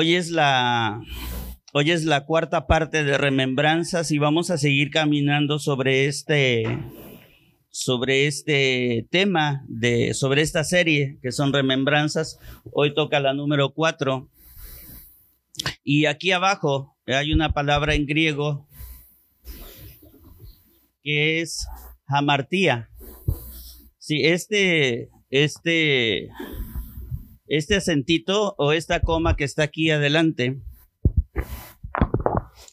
Hoy es la hoy es la cuarta parte de Remembranzas y vamos a seguir caminando sobre este sobre este tema de sobre esta serie que son Remembranzas. Hoy toca la número cuatro. Y aquí abajo hay una palabra en griego que es hamartía. Sí, este, este, este acentito o esta coma que está aquí adelante,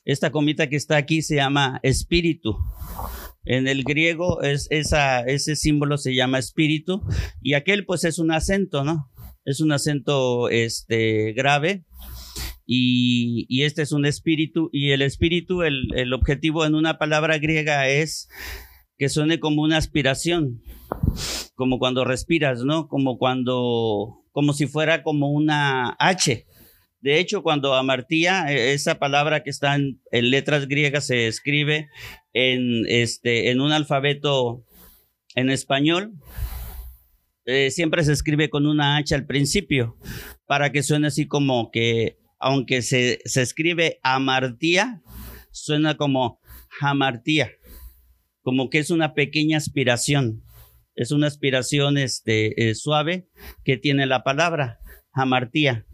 esta comita que está aquí se llama espíritu. En el griego es ese símbolo se llama espíritu y aquel pues es un acento, ¿no? Es un acento este, grave y, y este es un espíritu y el espíritu, el, el objetivo en una palabra griega es que suene como una aspiración, como cuando respiras, ¿no? Como cuando, como si fuera como una H. De hecho, cuando amartía, e, esa palabra que está en, letras griegas se escribe en, este, en un alfabeto en español, eh, siempre se escribe con una H al principio, para que suene así como que, aunque se, se escribe amartía, suena como jamartía, como que es una pequeña aspiración, es una aspiración este, eh, suave que tiene la palabra jamartía.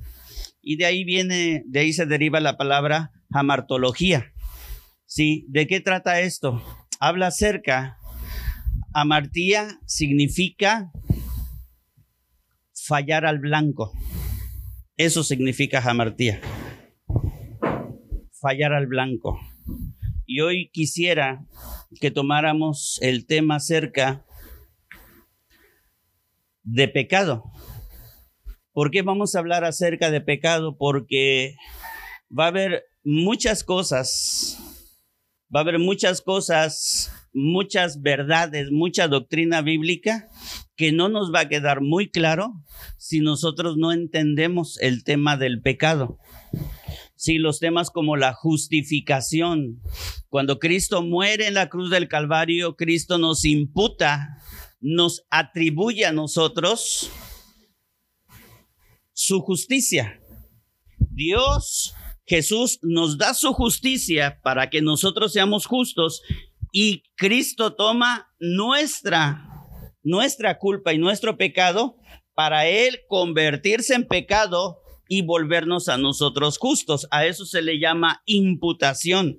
Y de ahí viene, de ahí se deriva la palabra hamartología. ¿Sí? ¿De qué trata esto? Habla acerca, amartía significa fallar al blanco. Eso significa jamartía. Fallar al blanco. Y hoy quisiera que tomáramos el tema acerca de pecado. ¿Por qué vamos a hablar acerca de pecado? Porque va a haber muchas cosas, va a haber muchas cosas, muchas verdades, mucha doctrina bíblica que no nos va a quedar muy claro si nosotros no entendemos el tema del pecado. Si los temas como la justificación, cuando Cristo muere en la cruz del Calvario, Cristo nos imputa, nos atribuye a nosotros su justicia. Dios, Jesús nos da su justicia para que nosotros seamos justos y Cristo toma nuestra nuestra culpa y nuestro pecado para él convertirse en pecado y volvernos a nosotros justos. A eso se le llama imputación.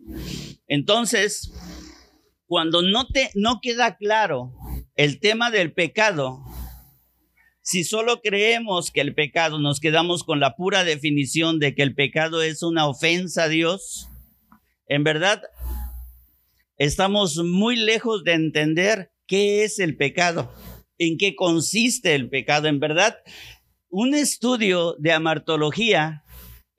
Entonces, cuando no te no queda claro el tema del pecado, si solo creemos que el pecado, nos quedamos con la pura definición de que el pecado es una ofensa a Dios, en verdad estamos muy lejos de entender qué es el pecado, en qué consiste el pecado. En verdad, un estudio de amartología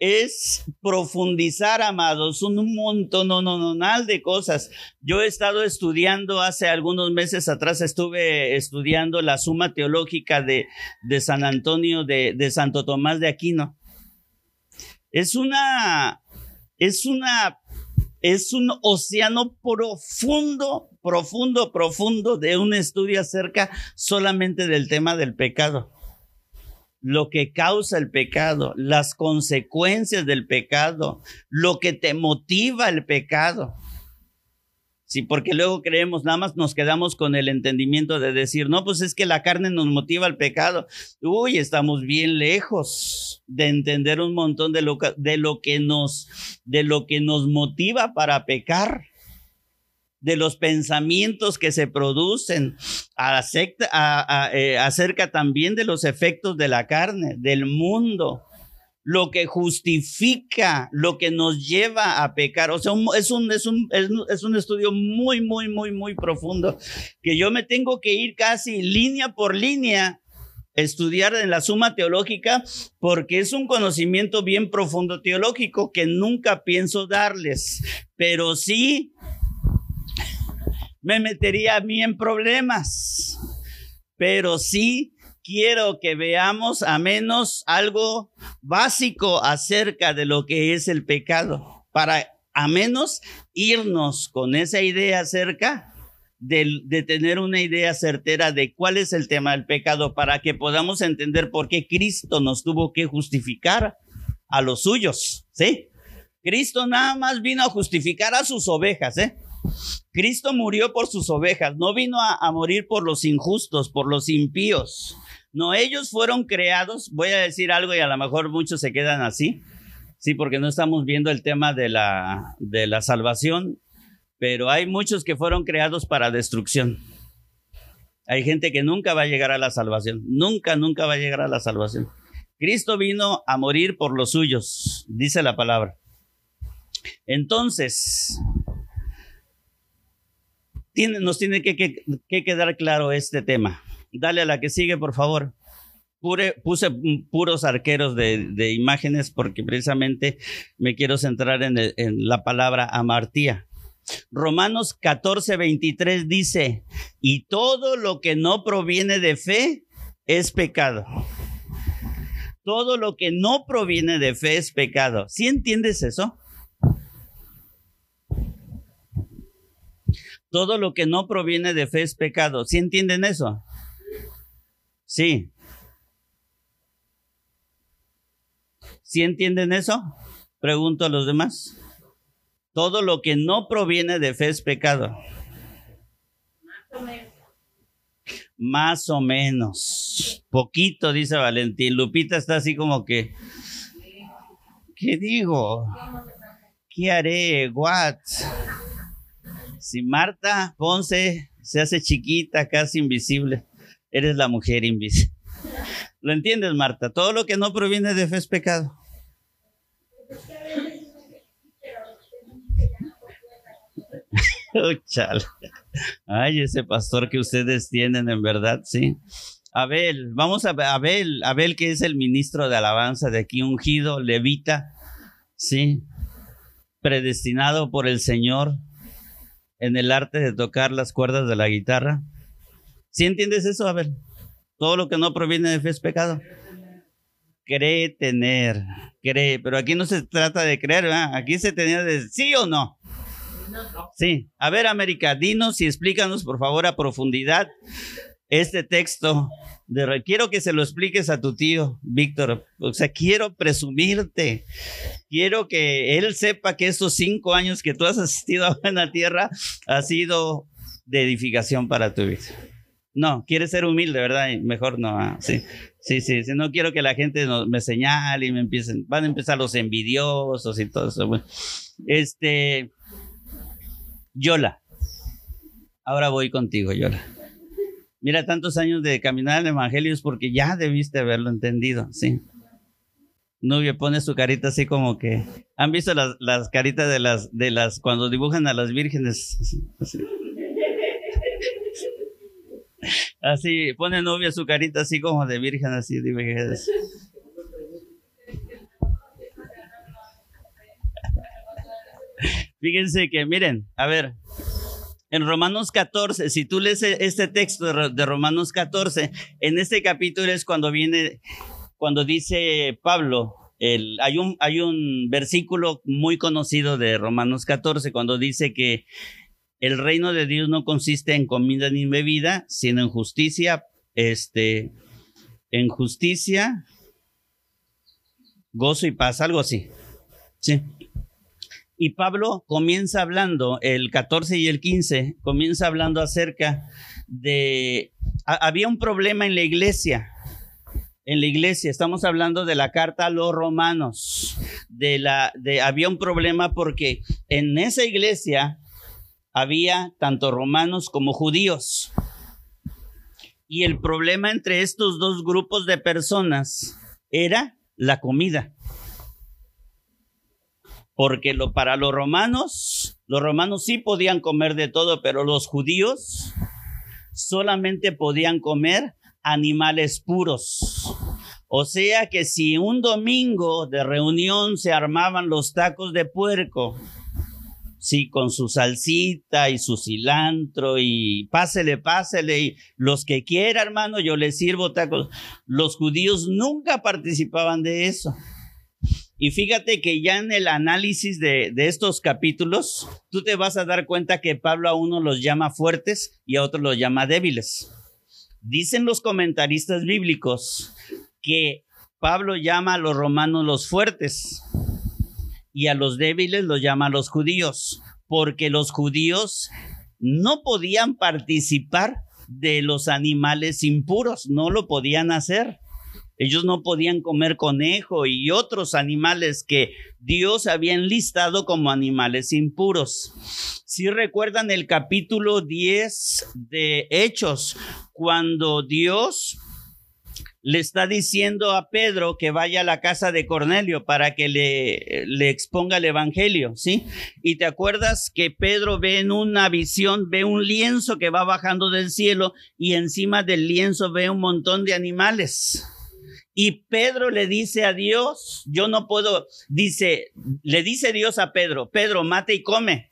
es profundizar, amados, un montón no, de cosas. Yo he estado estudiando, hace algunos meses atrás estuve estudiando la suma teológica de, de San Antonio, de, de Santo Tomás de Aquino. Es una, es una, es un océano profundo, profundo, profundo de un estudio acerca solamente del tema del pecado lo que causa el pecado, las consecuencias del pecado, lo que te motiva el pecado. Sí, porque luego creemos, nada más nos quedamos con el entendimiento de decir, no, pues es que la carne nos motiva al pecado. Uy, estamos bien lejos de entender un montón de lo, de lo que nos, de lo que nos motiva para pecar de los pensamientos que se producen, eh, acerca también de los efectos de la carne, del mundo, lo que justifica, lo que nos lleva a pecar. O sea, es un, es un, es un estudio muy, muy, muy, muy profundo, que yo me tengo que ir casi línea por línea estudiar en la suma teológica porque es un conocimiento bien profundo teológico que nunca pienso darles, pero sí me metería a mí en problemas. Pero sí quiero que veamos a menos algo básico acerca de lo que es el pecado, para a menos irnos con esa idea acerca de, tener una idea certera de cuál es el tema del pecado, para que podamos entender por qué Cristo nos tuvo que justificar a los suyos, ¿sí? Cristo nada más vino a justificar a sus ovejas, ¿eh? Cristo murió por sus ovejas, no vino a, morir por los injustos, por los impíos. No, ellos fueron creados, voy a decir algo y a lo mejor muchos se quedan así, sí, porque no estamos viendo el tema de la, de la salvación, pero hay muchos que fueron creados para destrucción. Hay gente que nunca va a llegar a la salvación, nunca, nunca va a llegar a la salvación. Cristo vino a morir por los suyos, dice la palabra. Entonces, nos tiene que, que, que, quedar claro este tema. Dale a la que sigue, por favor. Puse puros arqueros de, imágenes porque precisamente me quiero centrar en, en la palabra amartía. Romanos 14, 23 dice, y todo lo que no proviene de fe es pecado. Todo lo que no proviene de fe es pecado. ¿Sí entiendes eso? Todo lo que no proviene de fe es pecado. ¿Sí entienden eso? Sí. ¿Sí entienden eso? Pregunto a los demás. Todo lo que no proviene de fe es pecado. Más o menos. Poquito, dice Valentín. Lupita está así como que. ¿Qué digo? ¿Qué haré? ¿What? Si Marta Ponce se hace chiquita, casi invisible, eres la mujer invisible. ¿Lo entiendes, Marta? Todo lo que no proviene de fe es pecado. Ay, ese pastor que ustedes tienen, en verdad, sí. Abel, vamos a Abel, Abel que es el ministro de alabanza de aquí, ungido, levita, sí, predestinado por el Señor en el arte de tocar las cuerdas de la guitarra. ¿Sí entiendes eso, Abel? Todo lo que no proviene de fe es pecado. Cree tener, cree, pero aquí no se trata de creer, ¿verdad? aquí se tenía de sí o no. Sí, a ver América, dinos y explícanos por favor a profundidad este texto. De, quiero que se lo expliques a tu tío, Víctor. O sea, quiero presumirte. Quiero que él sepa que estos cinco años que tú has asistido a Buena Tierra ha sido de edificación para tu vida. No, quieres ser humilde, ¿verdad? Mejor no. Ah, sí, sí, sí, No quiero que la gente me señale y me empiecen. Van a empezar los envidiosos y todo eso. este. Yola. Ahora voy contigo, Yola. Mira, tantos años de caminar en evangelios porque ya debiste haberlo entendido, sí. Nubia pone su carita así como que. ¿Han visto las, las caritas de las, de las cuando dibujan a las vírgenes? Así, pone Nubia su carita así como de virgen, así de Fíjense que, miren, a ver, en Romanos 14, si tú lees este texto de Romanos 14, en este capítulo es cuando viene, cuando dice Pablo, hay, un, hay un versículo muy conocido de Romanos 14, cuando dice que el reino de Dios no consiste en comida ni bebida, sino en justicia, este, en justicia, gozo y paz, algo así. Sí. Y Pablo comienza hablando, el 14 y el 15, comienza hablando acerca de, había un problema en la iglesia, en la iglesia, estamos hablando de la carta a los romanos, de la, de, había un problema porque en esa iglesia había tanto romanos como judíos. Y el problema entre estos dos grupos de personas era la comida. Porque lo, para los romanos, los romanos sí podían comer de todo, pero los judíos solamente podían comer animales puros. O sea que si un domingo de reunión se armaban los tacos de puerco, sí, con su salsita y su cilantro y pásele, pásele, los que quiera, hermano, yo les sirvo tacos. Los judíos nunca participaban de eso. Y fíjate que ya en el análisis de, estos capítulos, tú te vas a dar cuenta que Pablo a uno los llama fuertes y a otros los llama débiles. Dicen los comentaristas bíblicos que Pablo llama a los romanos los fuertes y a los débiles los llama a los judíos, porque los judíos no podían participar de los animales impuros, no lo podían hacer. Ellos no podían comer conejo y otros animales que Dios había enlistado como animales impuros. Si recuerdan el capítulo 10 de Hechos, cuando Dios le está diciendo a Pedro que vaya a la casa de Cornelio para que le, le, exponga el evangelio, ¿sí? Y te acuerdas que Pedro ve en una visión, ve un lienzo que va bajando del cielo y encima del lienzo ve un montón de animales. Y Pedro le dice a Dios, yo no puedo, dice, le dice Dios a Pedro, Pedro, mate y come.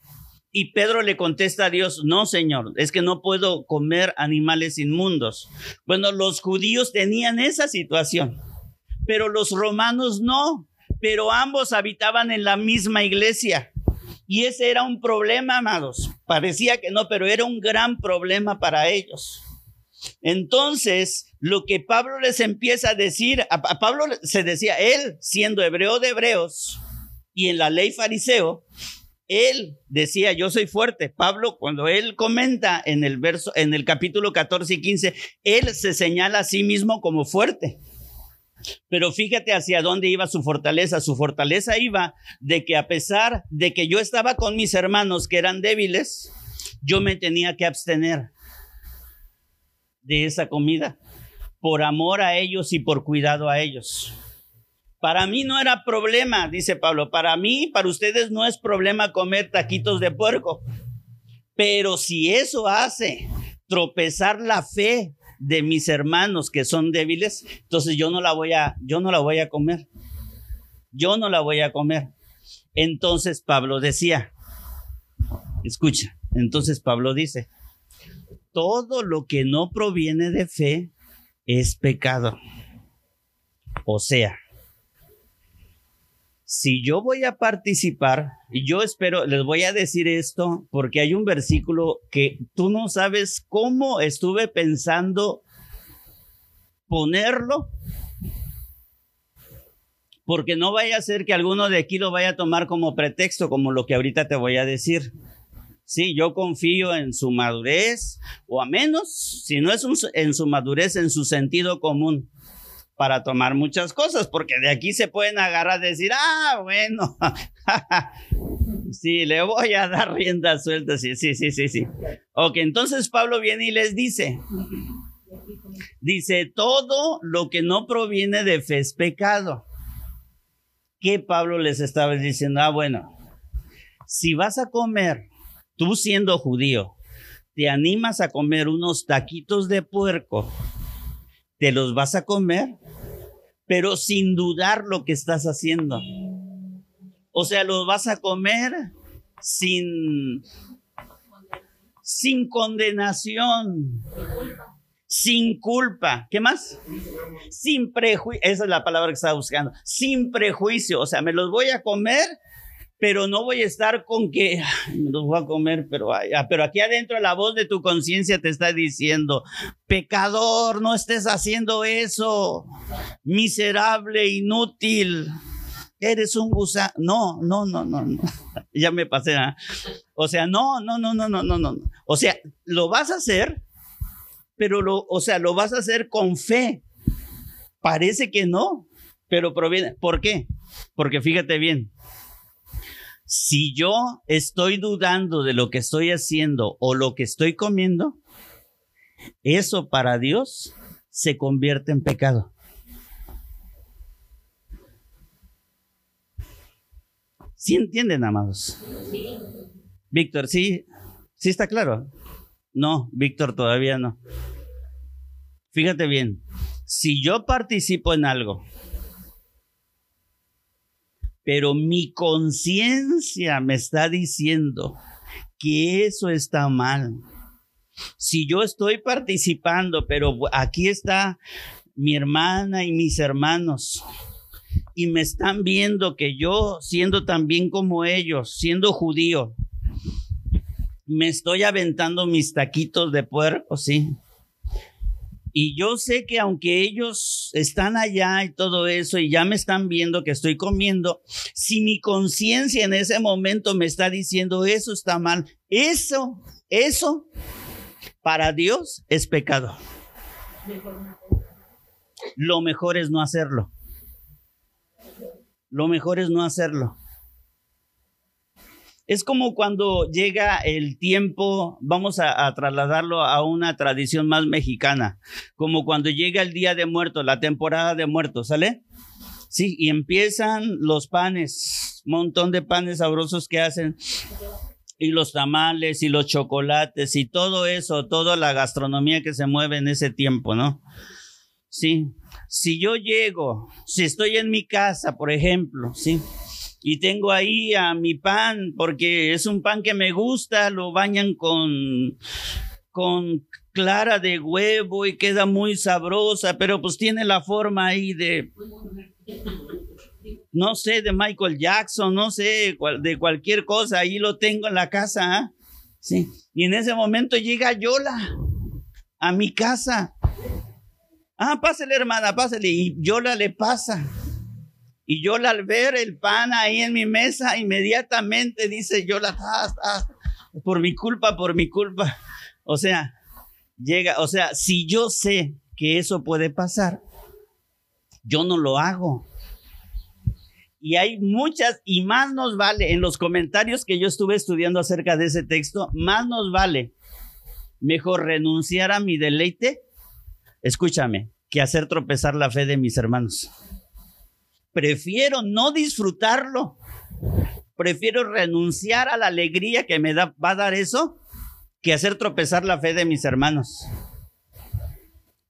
Y Pedro le contesta a Dios, no, Señor, es que no puedo comer animales inmundos. Bueno, los judíos tenían esa situación, pero los romanos no, pero ambos habitaban en la misma iglesia. Y ese era un problema, amados. Parecía que no, pero era un gran problema para ellos. Entonces, lo que Pablo les empieza a decir, a, Pablo se decía, él siendo hebreo de hebreos y en la ley fariseo, él decía, yo soy fuerte. Pablo, cuando él comenta en el verso, en el capítulo 14 y 15, él se señala a sí mismo como fuerte. Pero fíjate hacia dónde iba su fortaleza. Su fortaleza iba de que a pesar de que yo estaba con mis hermanos que eran débiles, yo me tenía que abstener de esa comida por amor a ellos y por cuidado a ellos. Para mí no era problema, dice Pablo. Para mí, para ustedes no es problema comer taquitos de puerco. Pero si eso hace tropezar la fe de mis hermanos que son débiles, entonces yo no la voy a yo no la voy a comer. Yo no la voy a comer. Entonces Pablo decía, escucha, entonces Pablo dice, todo lo que no proviene de fe es pecado. O sea, si yo voy a participar, y yo espero, les voy a decir esto porque hay un versículo que tú no sabes cómo estuve pensando ponerlo, porque no vaya a ser que alguno de aquí lo vaya a tomar como pretexto, como lo que ahorita te voy a decir. Sí, yo confío en su madurez, o a menos, si no es en su madurez, en su sentido común para tomar muchas cosas, porque de aquí se pueden agarrar a decir, ah, bueno, sí, le voy a dar rienda suelta, sí, sí, sí, sí, sí. Ok, entonces Pablo viene y les dice, dice, todo lo que no proviene de fe es pecado. ¿Qué Pablo les estaba diciendo? Ah, bueno, si vas a comer, tú siendo judío, te animas a comer unos taquitos de puerco, te los vas a comer, pero sin dudar lo que estás haciendo. O sea, los vas a comer sin, sin condenación, sin culpa. ¿Qué más? Sin prejuicio. Esa es la palabra que estaba buscando. Sin prejuicio. O sea, me los voy a comer pero no voy a estar con que me los voy a comer, pero, ah, pero aquí adentro la voz de tu conciencia te está diciendo, pecador, no estés haciendo eso, miserable, inútil, eres un gusano. No, no, no, no, no. ya me pasé. ¿ah? O sea, no, no, no, no, no, no, no. O sea, lo vas a hacer, pero lo, o sea, lo vas a hacer con fe. Parece que no, pero proviene. ¿Por qué? Porque fíjate bien, si yo estoy dudando de lo que estoy haciendo o lo que estoy comiendo, eso para Dios se convierte en pecado. ¿Sí entienden, amados? Víctor, ¿sí? ¿Sí está claro? No, Víctor, todavía no. Fíjate bien, si yo participo en algo pero mi conciencia me está diciendo que eso está mal. Si yo estoy participando, pero aquí está mi hermana y mis hermanos y me están viendo que yo, siendo también como ellos, siendo judío, me estoy aventando mis taquitos de puerco, sí. Y yo sé que aunque ellos están allá y todo eso y ya me están viendo que estoy comiendo, si mi conciencia en ese momento me está diciendo eso está mal, eso, eso para Dios es pecado. Lo mejor es no hacerlo. Lo mejor es no hacerlo. Es como cuando llega el tiempo, vamos a, trasladarlo a una tradición más mexicana, como cuando llega el Día de Muertos, la temporada de muertos, ¿sale? Sí, y empiezan los panes, montón de panes sabrosos que hacen, y los tamales y los chocolates y todo eso, toda la gastronomía que se mueve en ese tiempo, ¿no? Sí, si yo llego, si estoy en mi casa, por ejemplo, sí, y tengo ahí a mi pan, porque es un pan que me gusta, lo bañan con, con clara de huevo y queda muy sabrosa, pero pues tiene la forma ahí de, no sé, de Michael Jackson, no sé, de cualquier cosa, ahí lo tengo en la casa, ¿ah? sí. Y en ese momento llega Yola a mi casa. Ah, pásale, hermana, pásale. Y Yola le pasa. Y yo al ver el pan ahí en mi mesa, inmediatamente dice, yo la, por mi culpa, por mi culpa. O sea, llega, o sea, si yo sé que eso puede pasar, yo no lo hago. Y hay muchas, y más nos vale, en los comentarios que yo estuve estudiando acerca de ese texto, más nos vale mejor renunciar a mi deleite, escúchame, que hacer tropezar la fe de mis hermanos prefiero no disfrutarlo. Prefiero renunciar a la alegría que me da, va a dar eso que hacer tropezar la fe de mis hermanos.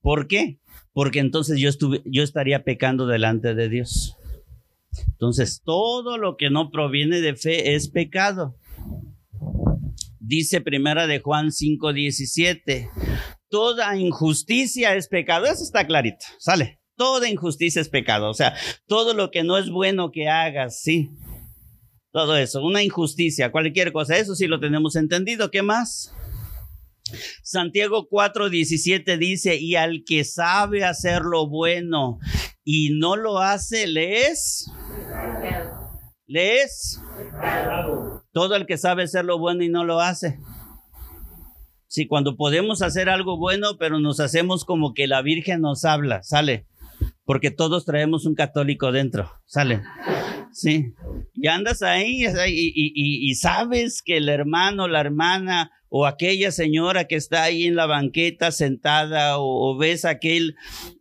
¿Por qué? Porque entonces yo, estuve, yo estaría pecando delante de Dios. Entonces, todo lo que no proviene de fe es pecado. Dice primera de Juan 5:17, toda injusticia es pecado. Eso está clarito, sale. Toda injusticia es pecado. O sea, todo lo que no es bueno que hagas, sí. Todo eso, una injusticia, cualquier cosa, eso sí lo tenemos entendido. ¿Qué más? Santiago 4:17 dice, y al que sabe hacer lo bueno y no lo hace, ¿lees? ¿Lees? Todo el que sabe hacer lo bueno y no lo hace. Sí, cuando podemos hacer algo bueno, pero nos hacemos como que la Virgen nos habla, sale porque todos traemos un católico dentro, sale. Sí. Y andas ahí y, sabes que el hermano, la hermana o aquella señora que está ahí en la banqueta sentada o, ves aquel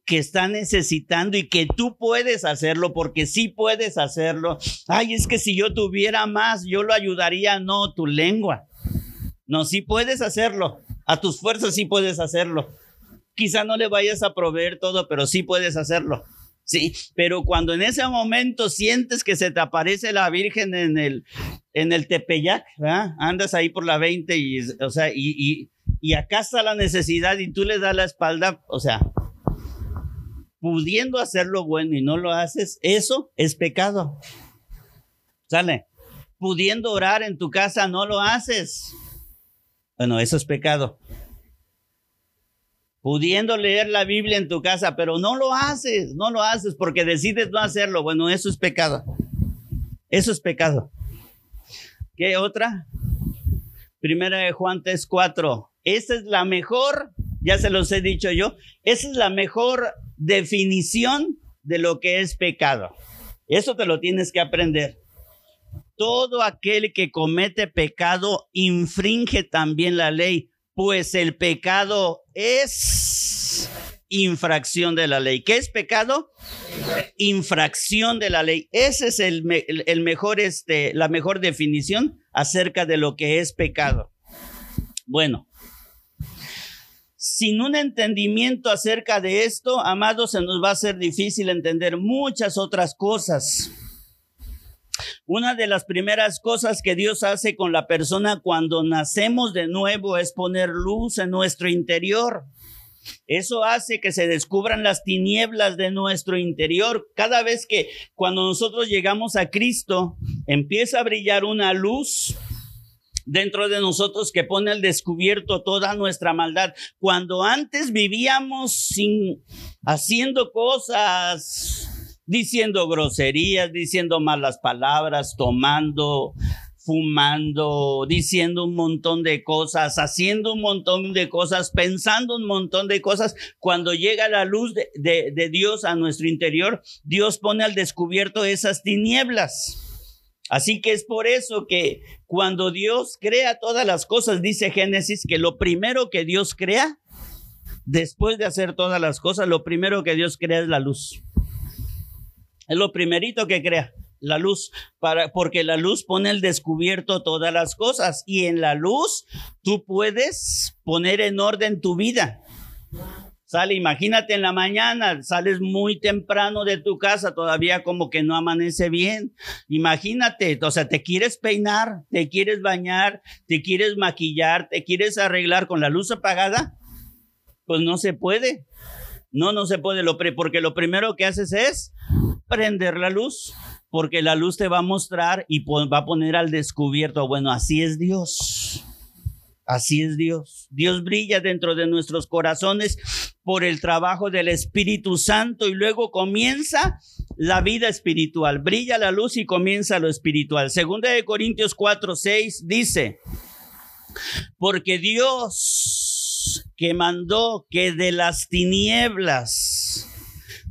que está necesitando y que tú puedes hacerlo porque sí puedes hacerlo. Ay, es que si yo tuviera más, yo lo ayudaría. No, tu lengua. No, sí puedes hacerlo. A tus fuerzas sí puedes hacerlo. Quizá no le vayas a proveer todo, pero sí puedes hacerlo. Sí, pero cuando en ese momento sientes que se te aparece la Virgen en el, en el Tepeyac, andas ahí por la 20 y, o sea, y, y, y acá está la necesidad y tú le das la espalda, o sea, pudiendo hacer lo bueno y no lo haces, eso es pecado. ¿Sale? Pudiendo orar en tu casa, no lo haces. Bueno, eso es pecado pudiendo leer la Biblia en tu casa, pero no lo haces, no lo haces porque decides no hacerlo. Bueno, eso es pecado. Eso es pecado. ¿Qué otra? Primera de Juan 3, 4. Esa es la mejor, ya se los he dicho yo, esa es la mejor definición de lo que es pecado. Eso te lo tienes que aprender. Todo aquel que comete pecado infringe también la ley pues el pecado es infracción de la ley. ¿Qué es pecado? Infracción de la ley. Esa es el, mejor, este, la mejor definición acerca de lo que es pecado. Bueno, sin un entendimiento acerca de esto, amados, se nos va a ser difícil entender muchas otras cosas. Una de las primeras cosas que Dios hace con la persona cuando nacemos de nuevo es poner luz en nuestro interior. Eso hace que se descubran las tinieblas de nuestro interior. Cada vez que cuando nosotros llegamos a Cristo, empieza a brillar una luz dentro de nosotros que pone al descubierto toda nuestra maldad. Cuando antes vivíamos sin haciendo cosas, diciendo groserías, diciendo malas palabras, tomando, fumando, diciendo un montón de cosas, haciendo un montón de cosas, pensando un montón de cosas. Cuando llega la luz de, Dios a nuestro interior, Dios pone al descubierto esas tinieblas. Así que es por eso que cuando Dios crea todas las cosas, dice Génesis, que lo primero que Dios crea, después de hacer todas las cosas, lo primero que Dios crea es la luz. Es lo primerito que crea la luz, para, porque la luz pone al descubierto todas las cosas y en la luz tú puedes poner en orden tu vida. Sale, imagínate en la mañana, sales muy temprano de tu casa, todavía como que no amanece bien. Imagínate, o sea, te quieres peinar, te quieres bañar, te quieres maquillar, te quieres arreglar con la luz apagada. Pues no se puede. No, no se puede, porque lo primero que haces es prender la luz porque la luz te va a mostrar y va a poner al descubierto, bueno, así es Dios. Así es Dios. Dios brilla dentro de nuestros corazones por el trabajo del Espíritu Santo y luego comienza la vida espiritual. Brilla la luz y comienza lo espiritual. Segunda de Corintios 4, 6 dice, porque Dios que mandó que de las tinieblas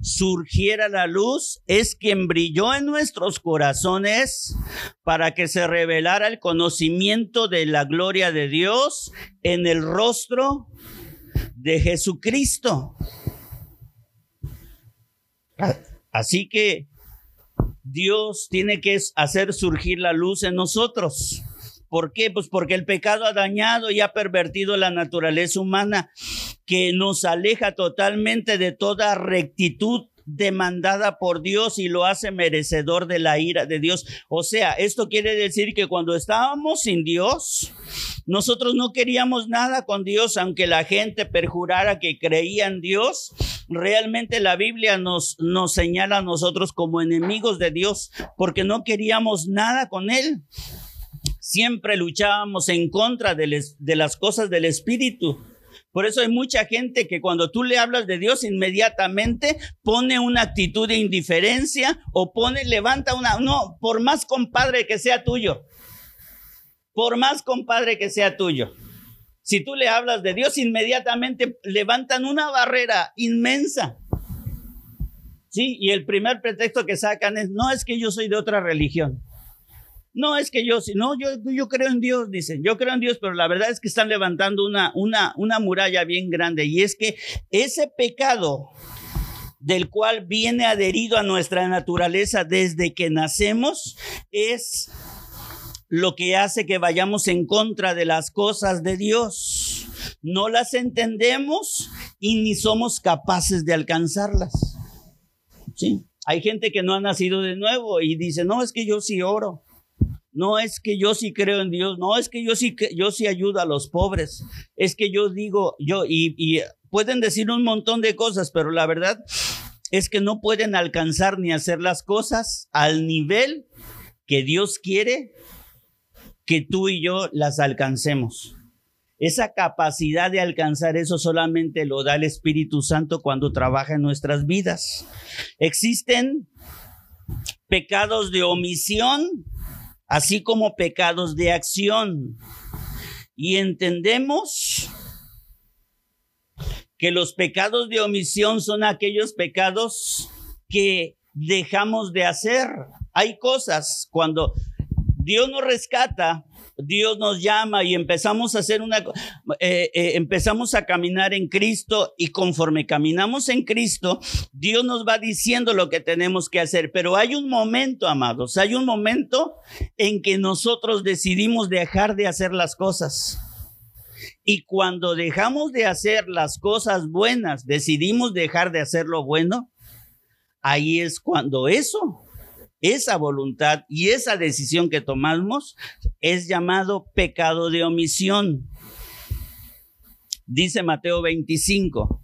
surgiera la luz es quien brilló en nuestros corazones para que se revelara el conocimiento de la gloria de Dios en el rostro de Jesucristo. Así que Dios tiene que hacer surgir la luz en nosotros. ¿Por qué? Pues porque el pecado ha dañado y ha pervertido la naturaleza humana que nos aleja totalmente de toda rectitud demandada por Dios y lo hace merecedor de la ira de Dios. O sea, esto quiere decir que cuando estábamos sin Dios, nosotros no queríamos nada con Dios, aunque la gente perjurara que creía en Dios. Realmente la Biblia nos, nos señala a nosotros como enemigos de Dios, porque no queríamos nada con Él. Siempre luchábamos en contra de, las cosas del Espíritu. Por eso hay mucha gente que cuando tú le hablas de Dios inmediatamente pone una actitud de indiferencia o pone, levanta una, no, por más compadre que sea tuyo, por más compadre que sea tuyo. Si tú le hablas de Dios, inmediatamente levantan una barrera inmensa. Sí, y el primer pretexto que sacan es, no es que yo soy de otra religión. No, es que yo, no, yo, yo creo en Dios, dicen, yo creo en Dios, pero la verdad es que están levantando una, una, una muralla bien grande y es que ese pecado del cual viene adherido a nuestra naturaleza desde que nacemos es lo que hace que vayamos en contra de las cosas de Dios. No las entendemos y ni somos capaces de alcanzarlas. Sí. Hay gente que no ha nacido de nuevo y dice, no, es que yo sí oro. No es que yo sí creo en Dios, no es que yo sí, yo sí ayudo a los pobres, es que yo digo, yo, y, y pueden decir un montón de cosas, pero la verdad es que no pueden alcanzar ni hacer las cosas al nivel que Dios quiere que tú y yo las alcancemos. Esa capacidad de alcanzar eso solamente lo da el Espíritu Santo cuando trabaja en nuestras vidas. Existen pecados de omisión así como pecados de acción. Y entendemos que los pecados de omisión son aquellos pecados que dejamos de hacer. Hay cosas cuando Dios nos rescata, Dios nos llama y empezamos a hacer una, eh, eh, empezamos a caminar en Cristo y conforme caminamos en Cristo, Dios nos va diciendo lo que tenemos que hacer. Pero hay un momento, amados, hay un momento en que nosotros decidimos dejar de hacer las cosas. Y cuando dejamos de hacer las cosas buenas, decidimos dejar de hacer lo bueno, ahí es cuando eso esa voluntad y esa decisión que tomamos es llamado pecado de omisión. Dice Mateo 25.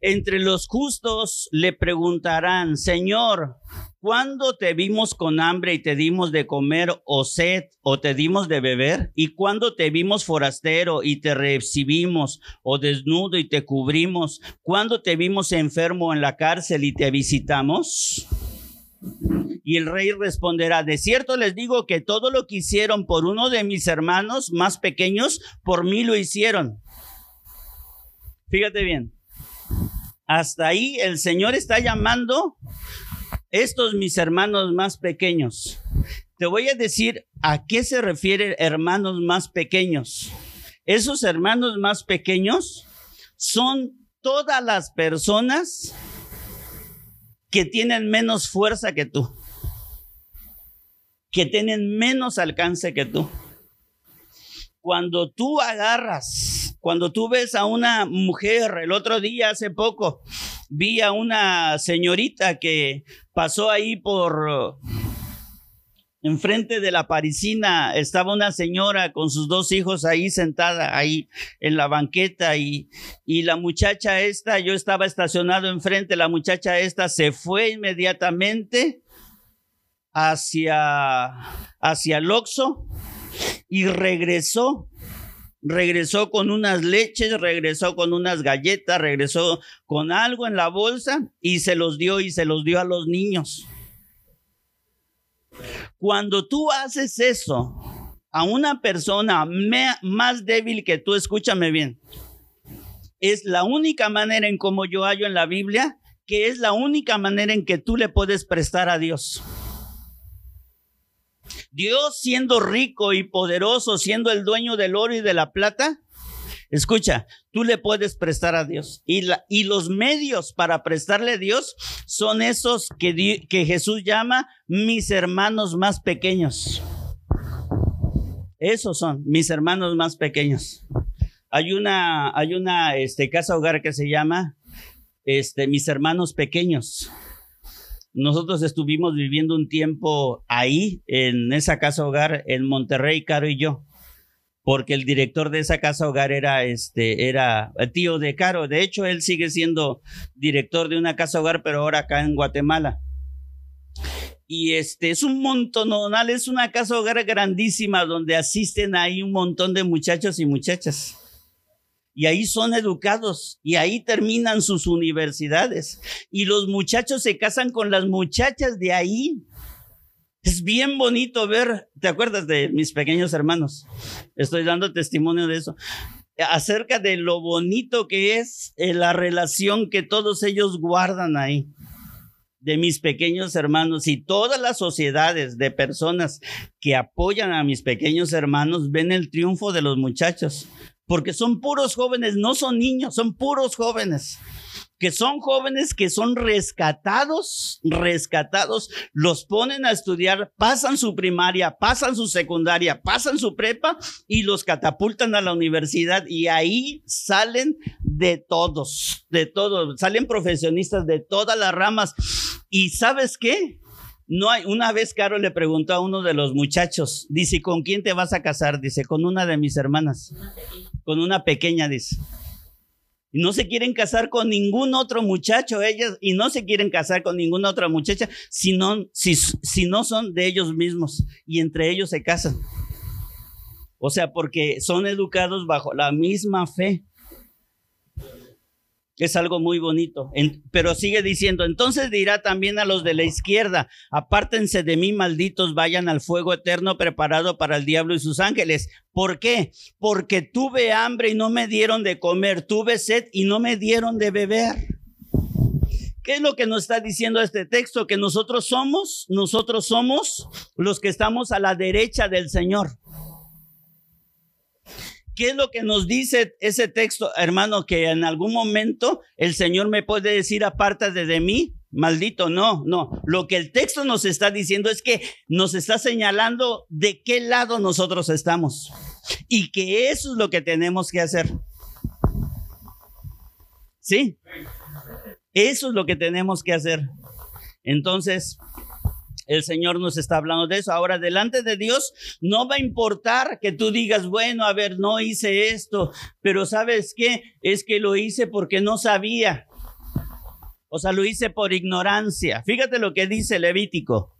Entre los justos le preguntarán, Señor, ¿Cuándo te vimos con hambre y te dimos de comer o sed o te dimos de beber? ¿Y cuándo te vimos forastero y te recibimos o desnudo y te cubrimos? ¿Cuándo te vimos enfermo en la cárcel y te visitamos? Y el rey responderá, de cierto les digo que todo lo que hicieron por uno de mis hermanos más pequeños, por mí lo hicieron. Fíjate bien, hasta ahí el Señor está llamando estos mis hermanos más pequeños. Te voy a decir a qué se refiere hermanos más pequeños. Esos hermanos más pequeños son todas las personas que tienen menos fuerza que tú, que tienen menos alcance que tú. Cuando tú agarras, cuando tú ves a una mujer, el otro día hace poco, vi a una señorita que pasó ahí por enfrente de la parisina estaba una señora con sus dos hijos ahí sentada ahí en la banqueta y, y la muchacha esta, yo estaba estacionado enfrente, la muchacha esta se fue inmediatamente hacia, hacia el Oxo y regresó regresó con unas leches, regresó con unas galletas, regresó con algo en la bolsa y se los dio y se los dio a los niños. Cuando tú haces eso a una persona más débil que tú, escúchame bien, es la única manera en como yo hallo en la Biblia, que es la única manera en que tú le puedes prestar a Dios. Dios siendo rico y poderoso, siendo el dueño del oro y de la plata, escucha, tú le puedes prestar a Dios. Y, los medios para prestarle a Dios son esos que, que Jesús llama mis hermanos más pequeños. Esos son mis hermanos más pequeños. Hay una, hay una este, casa hogar que se llama este, mis hermanos pequeños. Nosotros estuvimos viviendo un tiempo ahí, en esa casa hogar, en Monterrey, Caro y yo, porque el director de esa casa hogar era, este, era tío de Caro. De hecho, él sigue siendo director de una casa hogar, pero ahora acá en Guatemala. Y este es un montonal, es una casa hogar grandísima donde asisten ahí un montón de muchachos y muchachas y ahí son educados y ahí terminan sus universidades y los muchachos se casan con las muchachas de ahí. Es bien bonito ver, ¿te acuerdas de mis pequeños hermanos? Estoy dando testimonio de eso. Acerca de lo bonito que es eh, la relación que todos ellos guardan ahí de mis pequeños hermanos y todas las sociedades de personas que apoyan a mis pequeños hermanos ven el triunfo de los muchachos porque son puros jóvenes, no son niños, son puros jóvenes, que son jóvenes que son rescatados, rescatados, los ponen a estudiar, pasan su primaria, pasan su secundaria, pasan su prepa y los catapultan a la universidad y ahí salen de todos, de todos, salen profesionistas de todas las ramas. ¿Y sabes qué? No hay, una vez Caro le preguntó a uno de los muchachos, dice, ¿con quién te vas a casar? Dice, con una de mis hermanas, con una pequeña, dice. Y no se quieren casar con ningún otro muchacho, ellas, y no se quieren casar con ninguna otra muchacha, si si, si no son de ellos mismos, y entre ellos se casan. O sea, porque son educados bajo la misma fe. Es algo muy bonito. pero sigue diciendo, entonces dirá también a los de la izquierda, apártense de mí, malditos, vayan al fuego eterno preparado para el diablo y sus ángeles. ¿Por qué? Porque tuve hambre y no me dieron de comer, tuve sed y no me dieron de beber. ¿Qué es lo que nos está diciendo este texto? Que nosotros somos, nosotros somos los que estamos a la derecha del Señor. ¿Qué es lo que nos dice ese texto, hermano? Que en algún momento el Señor me puede decir, apártate de mí, maldito. No, no. Lo que el texto nos está diciendo es que nos está señalando de qué lado nosotros estamos. Y que eso es lo que tenemos que hacer. ¿Sí? Eso es lo que tenemos que hacer. Entonces, el Señor nos está hablando de eso. Ahora, delante de Dios, no va a importar que tú digas, bueno, a ver, no hice esto, pero ¿sabes qué? Es que lo hice porque no sabía. O sea, lo hice por ignorancia. Fíjate lo que dice Levítico.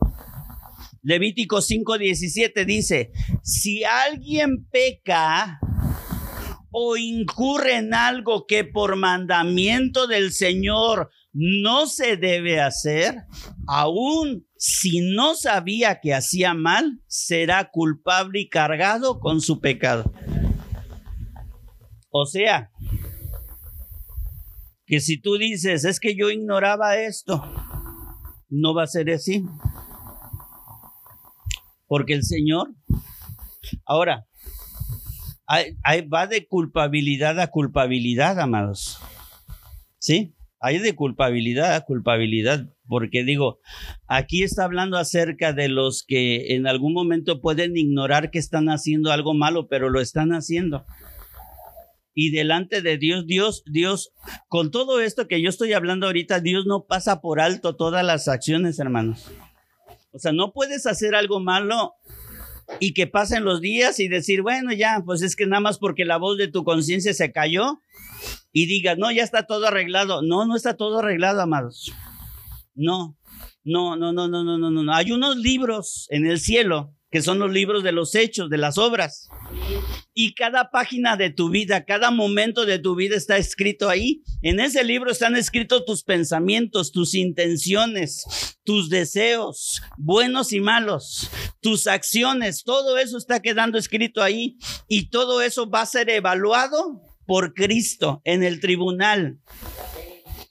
Levítico 5:17 dice, si alguien peca o incurre en algo que por mandamiento del Señor no se debe hacer, aún si no sabía que hacía mal, será culpable y cargado con su pecado. O sea, que si tú dices, es que yo ignoraba esto, no va a ser así. Porque el Señor, ahora, va de culpabilidad a culpabilidad, amados. ¿Sí? Hay de culpabilidad a culpabilidad, porque digo, aquí está hablando acerca de los que en algún momento pueden ignorar que están haciendo algo malo, pero lo están haciendo. Y delante de Dios, Dios, Dios, con todo esto que yo estoy hablando ahorita, Dios no pasa por alto todas las acciones, hermanos. O sea, no puedes hacer algo malo y que pasen los días y decir, bueno, ya, pues es que nada más porque la voz de tu conciencia se cayó, y digas, no, ya está todo arreglado. No, no está todo arreglado, amados. No, no, no, no, no, no, no, no. Hay unos libros en el cielo que son los libros de los hechos, de las obras. Y cada página de tu vida, cada momento de tu vida está escrito ahí. En ese libro están escritos tus pensamientos, tus intenciones, tus deseos, buenos y malos, tus acciones. Todo eso está quedando escrito ahí. Y todo eso va a ser evaluado por Cristo en el tribunal.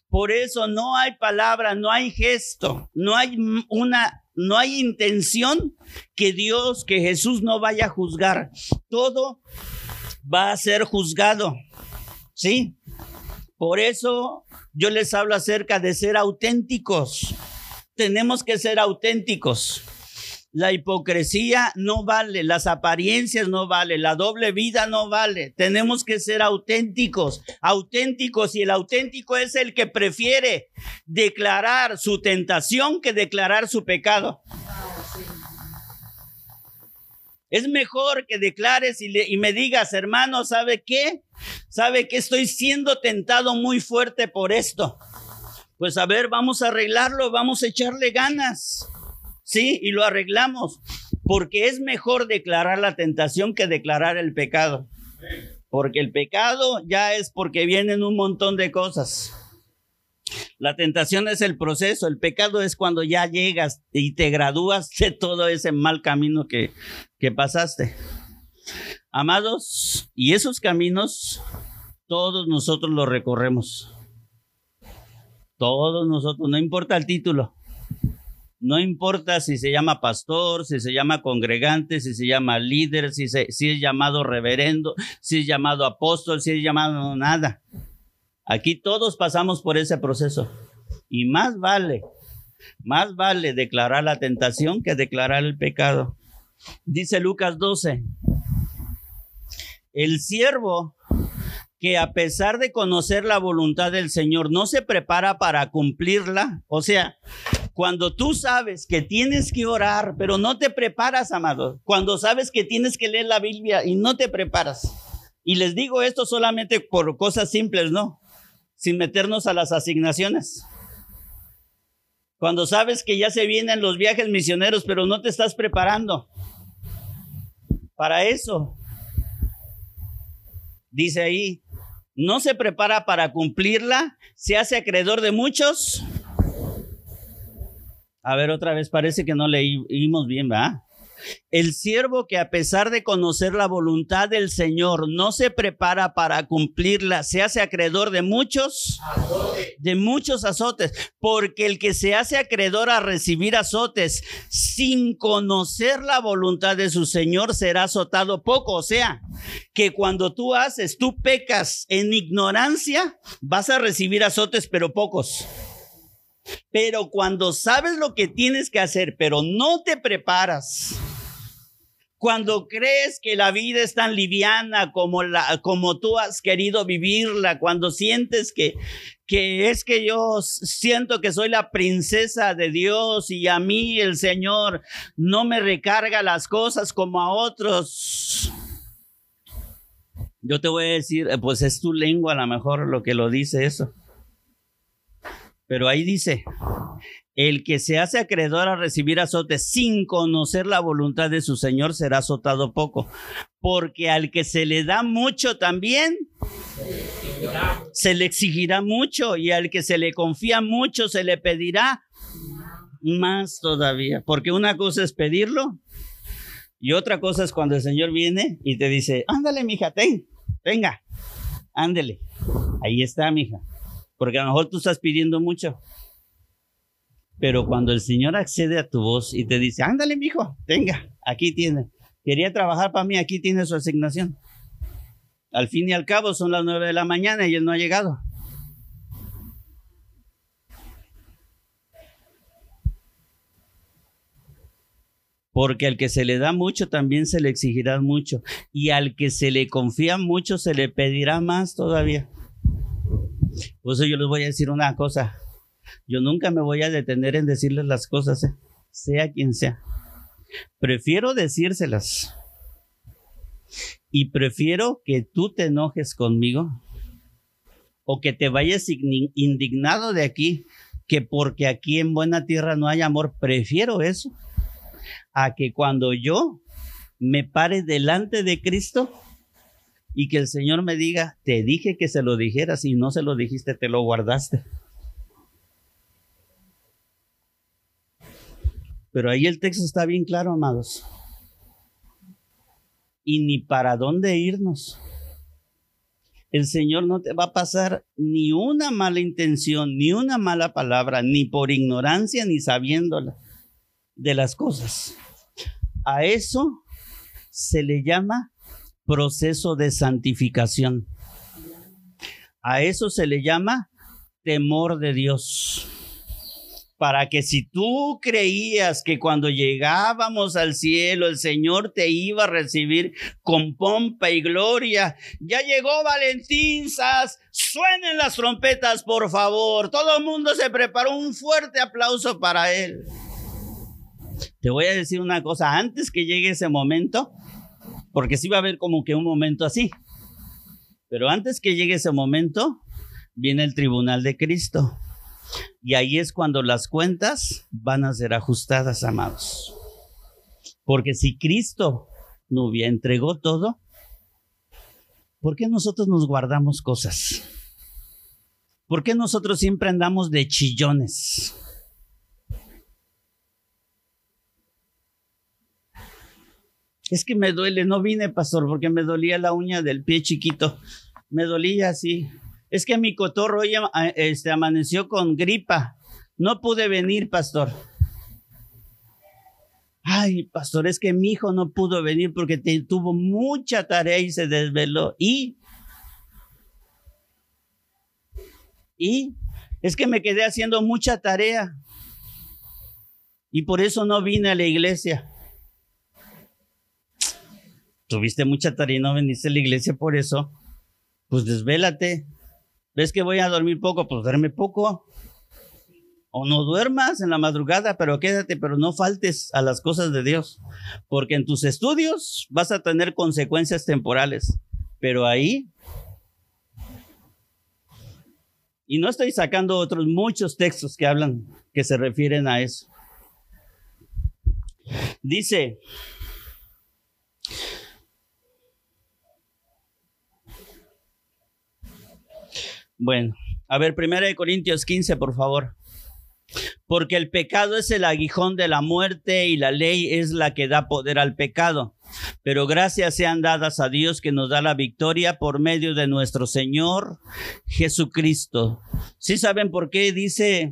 Por eso no hay palabra, no hay gesto, no hay una no hay intención que Dios, que Jesús no vaya a juzgar. Todo va a ser juzgado. ¿Sí? Por eso yo les hablo acerca de ser auténticos. Tenemos que ser auténticos. La hipocresía no vale, las apariencias no vale, la doble vida no vale. Tenemos que ser auténticos, auténticos y el auténtico es el que prefiere declarar su tentación que declarar su pecado. Es mejor que declares y, me digas, hermano, ¿sabe qué? ¿Sabe que estoy siendo tentado muy fuerte por esto? Pues a ver, vamos a arreglarlo, vamos a echarle ganas. Sí, y lo arreglamos, porque es mejor declarar la tentación que declarar el pecado. Porque el pecado ya es porque vienen un montón de cosas. La tentación es el proceso, el pecado es cuando ya llegas y te gradúas de todo ese mal camino que, que pasaste. Amados, y esos caminos todos nosotros los recorremos. Todos nosotros, no importa el título. No importa si se llama pastor, si se llama congregante, si se llama líder, si, es llamado reverendo, si es llamado apóstol, si es llamado nada. Aquí todos pasamos por ese proceso. Y más vale, más vale declarar la tentación que declarar el pecado. Dice Lucas 12, el siervo que a pesar de conocer la voluntad del Señor no se prepara para cumplirla, o sea, cuando tú sabes que tienes que orar, pero no te preparas, amado. Cuando sabes que tienes que leer la Biblia y no te preparas. Y les digo esto solamente por cosas simples, ¿no? Sin meternos a las asignaciones. Cuando sabes que ya se vienen los viajes misioneros, pero no te estás preparando para eso. Dice ahí, no se prepara para cumplirla, se hace acreedor de muchos a ver, otra vez, parece que no leímos bien, ¿va? El siervo que a pesar de conocer la voluntad del Señor no se prepara para cumplirla, se hace acreedor de muchos, de muchos azotes, porque el que se hace acreedor a recibir azotes sin conocer la voluntad de su Señor será azotado poco. O sea, que cuando tú haces, tú pecas en ignorancia, vas a recibir azotes, pero pocos. Pero cuando sabes lo que tienes que hacer, pero no te preparas, cuando crees que la vida es tan liviana como, la, como tú has querido vivirla, cuando sientes que, que es que yo siento que soy la princesa de Dios y a mí el Señor no me recarga las cosas como a otros. Yo te voy a decir, pues es tu lengua a lo mejor lo que lo dice eso. Pero ahí dice, el que se hace acreedor a recibir azote sin conocer la voluntad de su Señor será azotado poco, porque al que se le da mucho también se le exigirá mucho y al que se le confía mucho se le pedirá más todavía, porque una cosa es pedirlo y otra cosa es cuando el Señor viene y te dice, ándale, mija, ten, venga, ándele. Ahí está, mija. Porque a lo mejor tú estás pidiendo mucho. Pero cuando el Señor accede a tu voz y te dice, ándale, mijo, venga, aquí tiene. Quería trabajar para mí, aquí tiene su asignación. Al fin y al cabo son las nueve de la mañana y él no ha llegado. Porque al que se le da mucho también se le exigirá mucho. Y al que se le confía mucho se le pedirá más todavía. Por eso yo les voy a decir una cosa. Yo nunca me voy a detener en decirles las cosas, ¿eh? sea quien sea. Prefiero decírselas. Y prefiero que tú te enojes conmigo o que te vayas indignado de aquí, que porque aquí en buena tierra no hay amor. Prefiero eso a que cuando yo me pare delante de Cristo y que el Señor me diga, te dije que se lo dijeras y no se lo dijiste, te lo guardaste. Pero ahí el texto está bien claro, amados. Y ni para dónde irnos. El Señor no te va a pasar ni una mala intención, ni una mala palabra, ni por ignorancia, ni sabiéndola de las cosas. A eso se le llama proceso de santificación. A eso se le llama temor de Dios. Para que si tú creías que cuando llegábamos al cielo el Señor te iba a recibir con pompa y gloria, ya llegó Valentín Sas, suenen las trompetas por favor, todo el mundo se preparó un fuerte aplauso para él. Te voy a decir una cosa, antes que llegue ese momento, porque sí va a haber como que un momento así, pero antes que llegue ese momento, viene el tribunal de Cristo. Y ahí es cuando las cuentas van a ser ajustadas, amados. Porque si Cristo no hubiera entregó todo, ¿por qué nosotros nos guardamos cosas? ¿Por qué nosotros siempre andamos de chillones? Es que me duele, no vine, pastor, porque me dolía la uña del pie chiquito. Me dolía así. Es que mi cotorro hoy este, amaneció con gripa. No pude venir, pastor. Ay, pastor, es que mi hijo no pudo venir porque tuvo mucha tarea y se desveló. Y, y es que me quedé haciendo mucha tarea y por eso no vine a la iglesia tuviste mucha tarea y no veniste a la iglesia por eso, pues desvélate. ¿Ves que voy a dormir poco? Pues duerme poco. O no duermas en la madrugada, pero quédate, pero no faltes a las cosas de Dios. Porque en tus estudios vas a tener consecuencias temporales. Pero ahí... Y no estoy sacando otros muchos textos que hablan, que se refieren a eso. Dice, Bueno, a ver, primera de Corintios 15, por favor. Porque el pecado es el aguijón de la muerte y la ley es la que da poder al pecado. Pero gracias sean dadas a Dios que nos da la victoria por medio de nuestro Señor Jesucristo. ¿Sí saben por qué dice?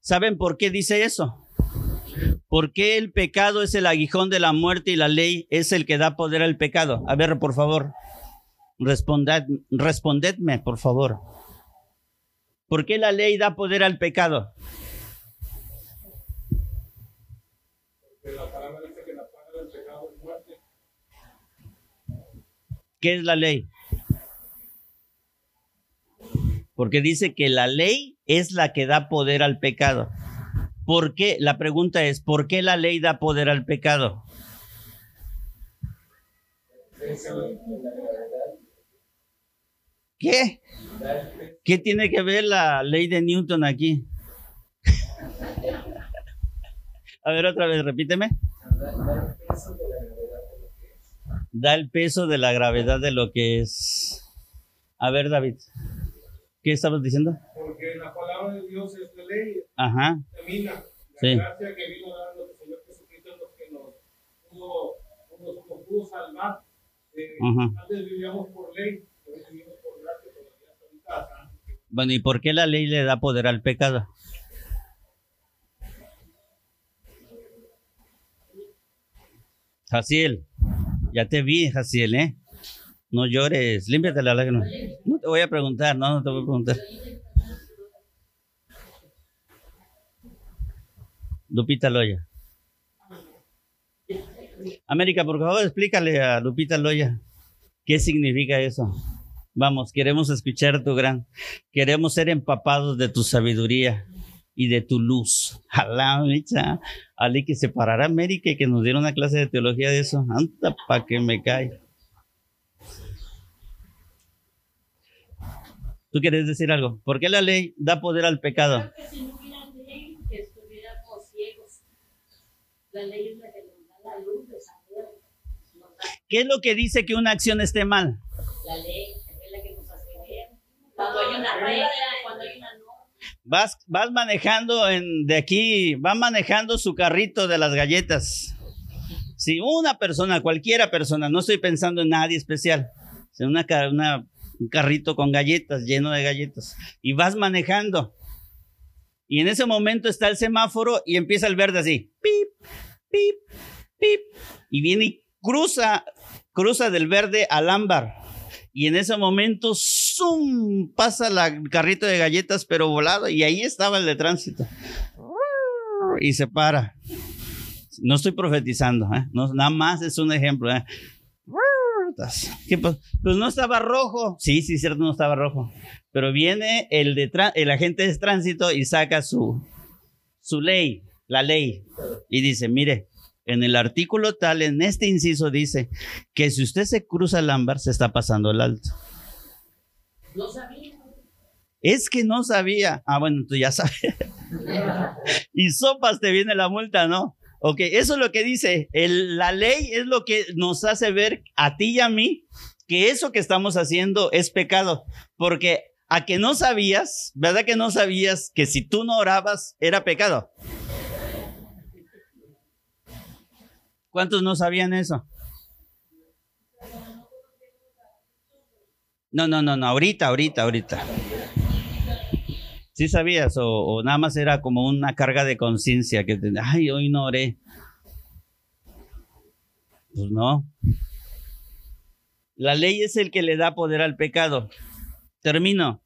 ¿Saben por qué dice eso? Porque el pecado es el aguijón de la muerte y la ley es el que da poder al pecado? A ver, por favor. Responded, respondedme, por favor. ¿Por qué la ley da poder al pecado? ¿Qué es la ley? Porque dice que la ley es la que da poder al pecado. ¿Por qué? La pregunta es, ¿por qué la ley da poder al pecado? ¿Qué? ¿Qué tiene que ver la ley de Newton aquí? A ver, otra vez, repíteme. Da el peso de la gravedad de lo que es. A ver, David, ¿qué estabas diciendo? Porque la palabra de Dios es la ley. Ajá. Termina. La Sí. gracia que vino a darnos el Señor Jesucristo es lo que nos pudo, nos, nos pudo salvar. Eh, Ajá. Antes vivíamos por ley, hoy vivimos por gracia, todavía hasta ahorita. Bueno, ¿y por qué la ley le da poder al pecado? Jaciel, ya te vi, Jaciel, ¿eh? No llores, límpiate la lágrima. No te voy a preguntar, no, no te voy a preguntar. Lupita Loya. América, por favor, explícale a Lupita Loya qué significa eso. Vamos, queremos escuchar tu gran, queremos ser empapados de tu sabiduría y de tu luz. Alá, micha. Ali que separara América y que nos diera una clase de teología de eso. Anta pa' que me cae. ¿Tú quieres decir algo? ¿Por qué la ley da poder al pecado? Creo que si no hubiera ley, que estuviéramos ciegos. La ley es la que nos da la luz de saber. ¿Qué es lo que dice que una acción esté mal? la ley, es la que nos hace ver. Cuando hay una regla, cuando hay una norma. Vas, vas manejando en, de aquí, va manejando su carrito de las galletas. Si una persona, cualquiera persona, no estoy pensando en nadie especial, si una, una- un carrito con galletas, lleno de galletas, y vas manejando, y en ese momento está el semáforo y empieza el verde así, pip, pip, pip, y viene y cruza, cruza del verde al ámbar. Y en ese momento, pasa la- carrito de galletas, pero volado, y ahí estaba el de tránsito. Y se para. No estoy profetizando, ¿eh? no, nada más es un ejemplo. ¿eh? Pues no estaba rojo. Sí, sí, cierto, no estaba rojo. Pero viene el, de el agente de tránsito y saca su, su ley, la ley, y dice, mire, en el artículo tal, en este inciso dice que si usted se cruza el ámbar, se está pasando el alto. No sabía. Es que no sabía. Ah, bueno, tú ya sabes. y sopas te viene la multa, ¿no? Ok, eso es lo que dice. La ley es lo que nos hace ver a ti y a mí que eso que estamos haciendo es pecado. Porque a que no sabías, ¿verdad que no sabías que si tú no orabas era pecado? ¿Cuántos no sabían eso? No, no, no, no, ahorita, ahorita, ahorita. ¿Sí sabías? O, nada más era como una carga de conciencia que ay, hoy no oré. Pues no. La ley es el que le da poder al pecado. Termino.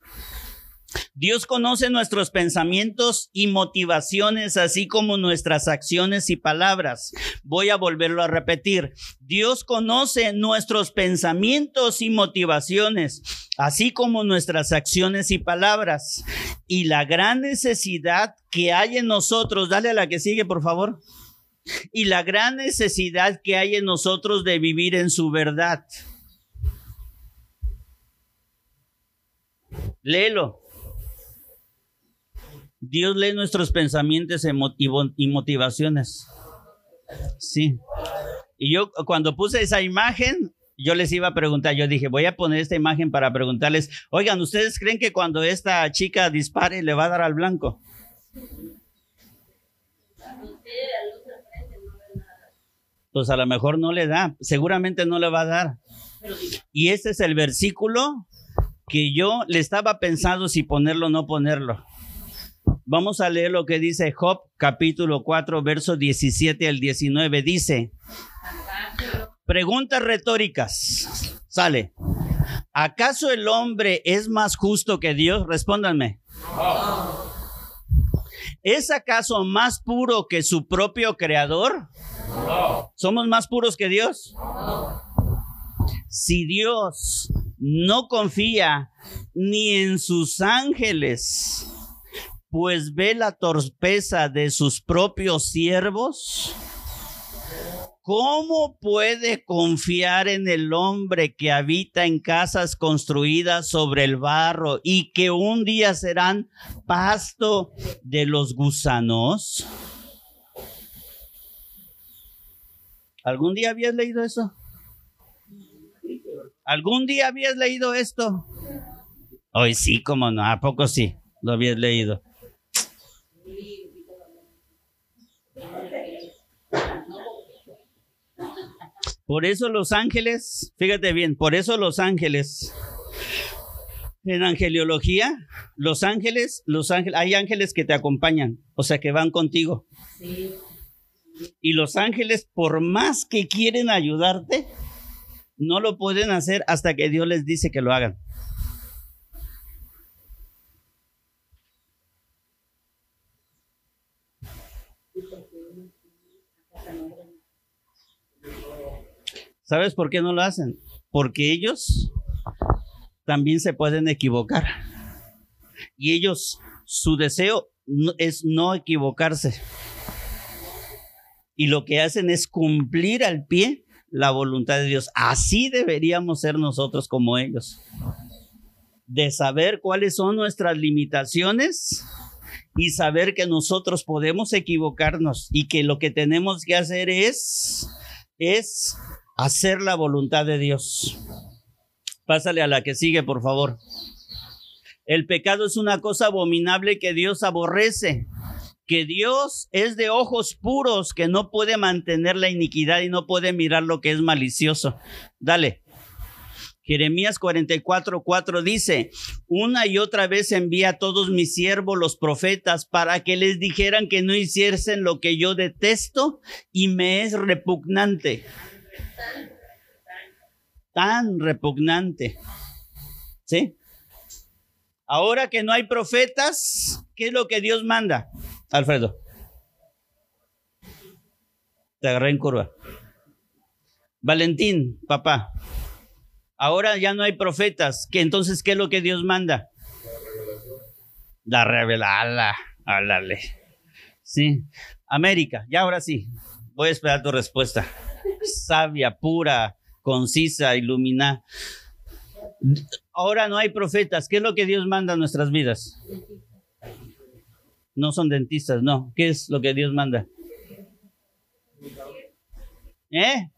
Dios conoce nuestros pensamientos y motivaciones, así como nuestras acciones y palabras. Voy a volverlo a repetir. Dios conoce nuestros pensamientos y motivaciones, así como nuestras acciones y palabras. Y la gran necesidad que hay en nosotros, dale a la que sigue, por favor. Y la gran necesidad que hay en nosotros de vivir en su verdad. Léelo. Dios lee nuestros pensamientos y motivaciones. Sí. Y yo cuando puse esa imagen, yo les iba a preguntar, yo dije, voy a poner esta imagen para preguntarles, oigan, ¿ustedes creen que cuando esta chica dispare le va a dar al blanco? Pues a lo mejor no le da, seguramente no le va a dar. Y este es el versículo que yo le estaba pensando si ponerlo o no ponerlo. Vamos a leer lo que dice Job capítulo 4, versos 17 al 19. Dice, preguntas retóricas. Sale. ¿Acaso el hombre es más justo que Dios? Respóndanme. ¿Es acaso más puro que su propio creador? ¿Somos más puros que Dios? Si Dios no confía ni en sus ángeles, pues ve la torpeza de sus propios siervos, ¿Cómo puede confiar en el hombre que habita en casas construidas sobre el barro y que un día serán pasto de los gusanos? ¿Algún día habías leído eso? ¿Algún día habías leído esto? Hoy sí, como no, ¿a poco sí? Lo habías leído. Por eso los ángeles, fíjate bien, por eso los ángeles, en angeliología, los ángeles, los ángeles, hay ángeles que te acompañan, o sea, que van contigo. Y los ángeles, por más que quieren ayudarte, no lo pueden hacer hasta que Dios les dice que lo hagan. ¿Sabes por qué no lo hacen? Porque ellos también se pueden equivocar. Y ellos, su deseo es no equivocarse. Y lo que hacen es cumplir al pie la voluntad de Dios. Así deberíamos ser nosotros como ellos. De saber cuáles son nuestras limitaciones y saber que nosotros podemos equivocarnos y que lo que tenemos que hacer es es hacer la voluntad de Dios. Pásale a la que sigue, por favor. El pecado es una cosa abominable que Dios aborrece, que Dios es de ojos puros, que no puede mantener la iniquidad y no puede mirar lo que es malicioso. Dale. Jeremías 44, 4 dice, una y otra vez envía a todos mis siervos, los profetas, para que les dijeran que no hiciesen lo que yo detesto y me es repugnante tan repugnante. ¿Sí? Ahora que no hay profetas, ¿qué es lo que Dios manda? Alfredo. Te agarré en curva. Valentín, papá. Ahora ya no hay profetas. ¿Qué, entonces, ¿qué es lo que Dios manda? La revelada. Álale. Sí. América, ya ahora sí. Voy a esperar tu respuesta sabia, pura, concisa, iluminada. Ahora no hay profetas. ¿Qué es lo que Dios manda a nuestras vidas? No son dentistas, no. ¿Qué es lo que Dios manda? ¿Eh?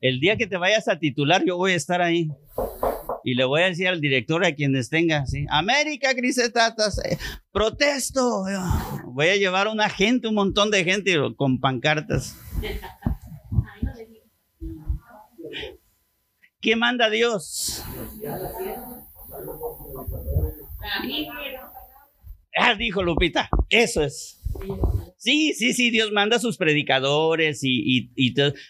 El día que te vayas a titular, yo voy a estar ahí y le voy a decir al director a quienes tenga, ¿sí? América Crisetatas, eh, protesto. Voy a llevar a una gente, un montón de gente con pancartas. ¿Qué manda Dios? Ah, dijo Lupita, eso es. Sí, sí, sí, Dios manda a sus predicadores y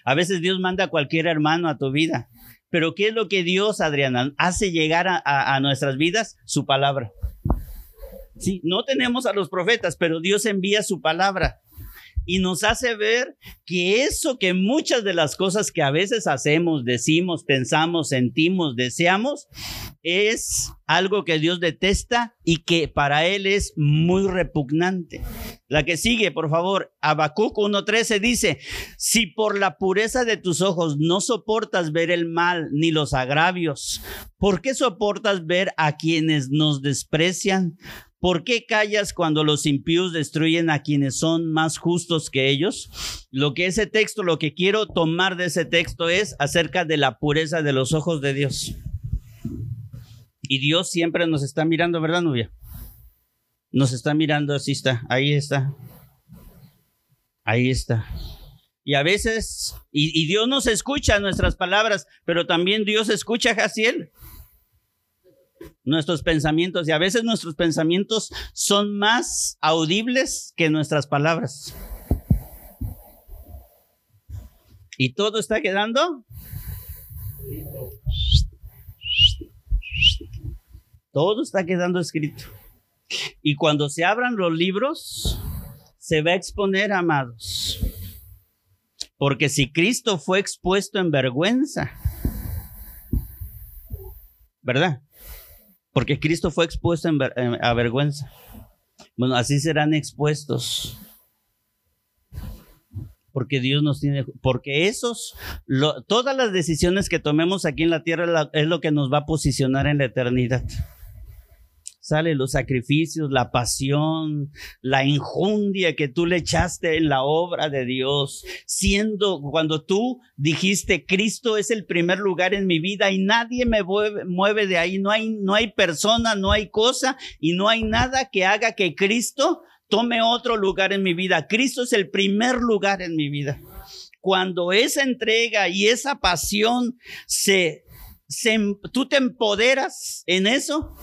a veces Dios manda a cualquier hermano a tu vida. Pero ¿qué es lo que Dios, Adriana, hace llegar a, nuestras vidas? Su palabra. Sí, no tenemos a los profetas, pero Dios envía su palabra y nos hace ver que eso que muchas de las cosas que a veces hacemos, decimos, pensamos, sentimos, deseamos, es algo que Dios detesta y que para Él es muy repugnante. La que sigue, por favor, Habacuc 1.13 dice, si por la pureza de tus ojos no soportas ver el mal ni los agravios, ¿por qué soportas ver a quienes nos desprecian? ¿Por qué callas cuando los impíos destruyen a quienes son más justos que ellos? Lo que ese texto, lo que quiero tomar de ese texto es acerca de la pureza de los ojos de Dios. Y Dios siempre nos está mirando, ¿verdad, Nubia? Nos está mirando, así está, ahí está. Ahí está. Y a veces, y, Dios nos escucha nuestras palabras, pero también Dios escucha a Jaciel nuestros pensamientos y a veces nuestros pensamientos son más audibles que nuestras palabras. ¿Y todo está quedando? Todo está quedando escrito. Y cuando se abran los libros, se va a exponer, amados. Porque si Cristo fue expuesto en vergüenza, ¿verdad? porque Cristo fue expuesto en ver, a vergüenza. Bueno, así serán expuestos. Porque Dios nos tiene, porque esos, lo, todas las decisiones que tomemos aquí en la tierra es lo que nos va a posicionar en la eternidad. Sale los sacrificios, la pasión, la injundia que tú le echaste en la obra de Dios, siendo cuando tú dijiste Cristo es el primer lugar en mi vida y nadie me mueve, mueve de ahí, no hay, no hay persona, no hay cosa y no hay nada que haga que Cristo tome otro lugar en mi vida. Cristo es el primer lugar en mi vida. Cuando esa entrega y esa pasión se, se tú te empoderas en eso,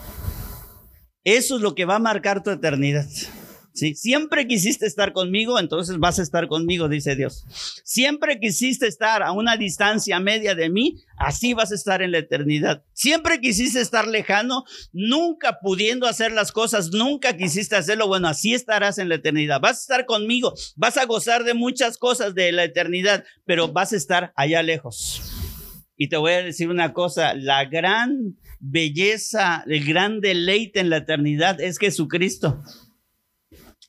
eso es lo que va a marcar tu eternidad. ¿Sí? Siempre quisiste estar conmigo, entonces vas a estar conmigo, dice Dios. Siempre quisiste estar a una distancia media de mí, así vas a estar en la eternidad. Siempre quisiste estar lejano, nunca pudiendo hacer las cosas, nunca quisiste hacerlo, bueno, así estarás en la eternidad. Vas a estar conmigo, vas a gozar de muchas cosas de la eternidad, pero vas a estar allá lejos. Y te voy a decir una cosa, la gran belleza, el gran deleite en la eternidad es Jesucristo.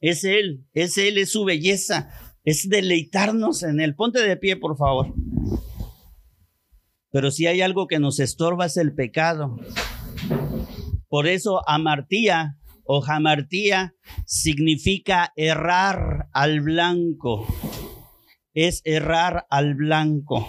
Es Él, es Él, es su belleza, es deleitarnos en Él. Ponte de pie, por favor. Pero si hay algo que nos estorba es el pecado. Por eso amartía o jamartía significa errar al blanco. Es errar al blanco.